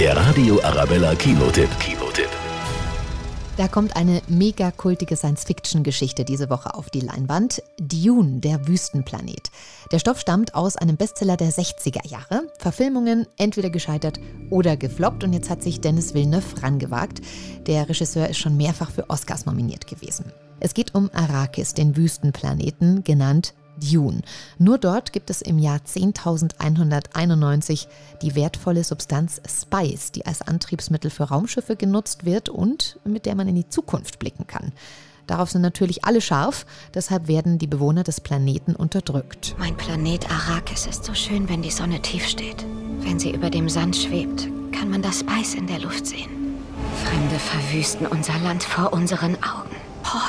Der Radio Arabella Kinotipp. Kinotipp. Da kommt eine mega kultige Science-Fiction-Geschichte diese Woche auf die Leinwand. Dune, der Wüstenplanet. Der Stoff stammt aus einem Bestseller der 60er Jahre. Verfilmungen entweder gescheitert oder gefloppt. Und jetzt hat sich Dennis Villeneuve rangewagt. Der Regisseur ist schon mehrfach für Oscars nominiert gewesen. Es geht um Arrakis, den Wüstenplaneten, genannt Dune. Nur dort gibt es im Jahr 10.191 die wertvolle Substanz Spice, die als Antriebsmittel für Raumschiffe genutzt wird und mit der man in die Zukunft blicken kann. Darauf sind natürlich alle scharf, deshalb werden die Bewohner des Planeten unterdrückt. Mein Planet Arrakis ist so schön, wenn die Sonne tief steht. Wenn sie über dem Sand schwebt, kann man das Spice in der Luft sehen. Fremde verwüsten unser Land vor unseren Augen. Paul.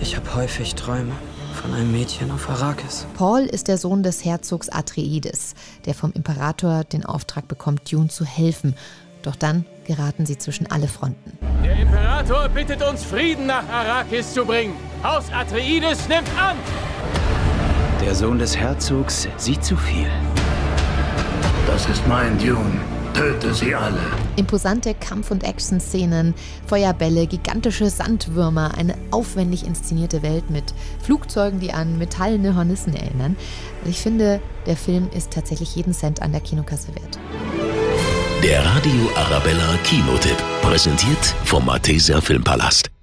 Ich habe häufig Träume von einem Mädchen auf Arrakis. Paul ist der Sohn des Herzogs Atreides, der vom Imperator den Auftrag bekommt, Dune zu helfen. Doch dann geraten sie zwischen alle Fronten. Der Imperator bittet uns, Frieden nach Arrakis zu bringen. Haus Atreides nimmt an! Der Sohn des Herzogs sieht zu viel. Das ist mein Dune. Töte sie alle. Imposante Kampf- und Action-Szenen, Feuerbälle, gigantische Sandwürmer, eine aufwendig inszenierte Welt mit Flugzeugen, die an metallene Hornissen erinnern. Also ich finde, der Film ist tatsächlich jeden Cent an der Kinokasse wert. Der Radio Arabella Kinotipp. Präsentiert vom Malteser Filmpalast.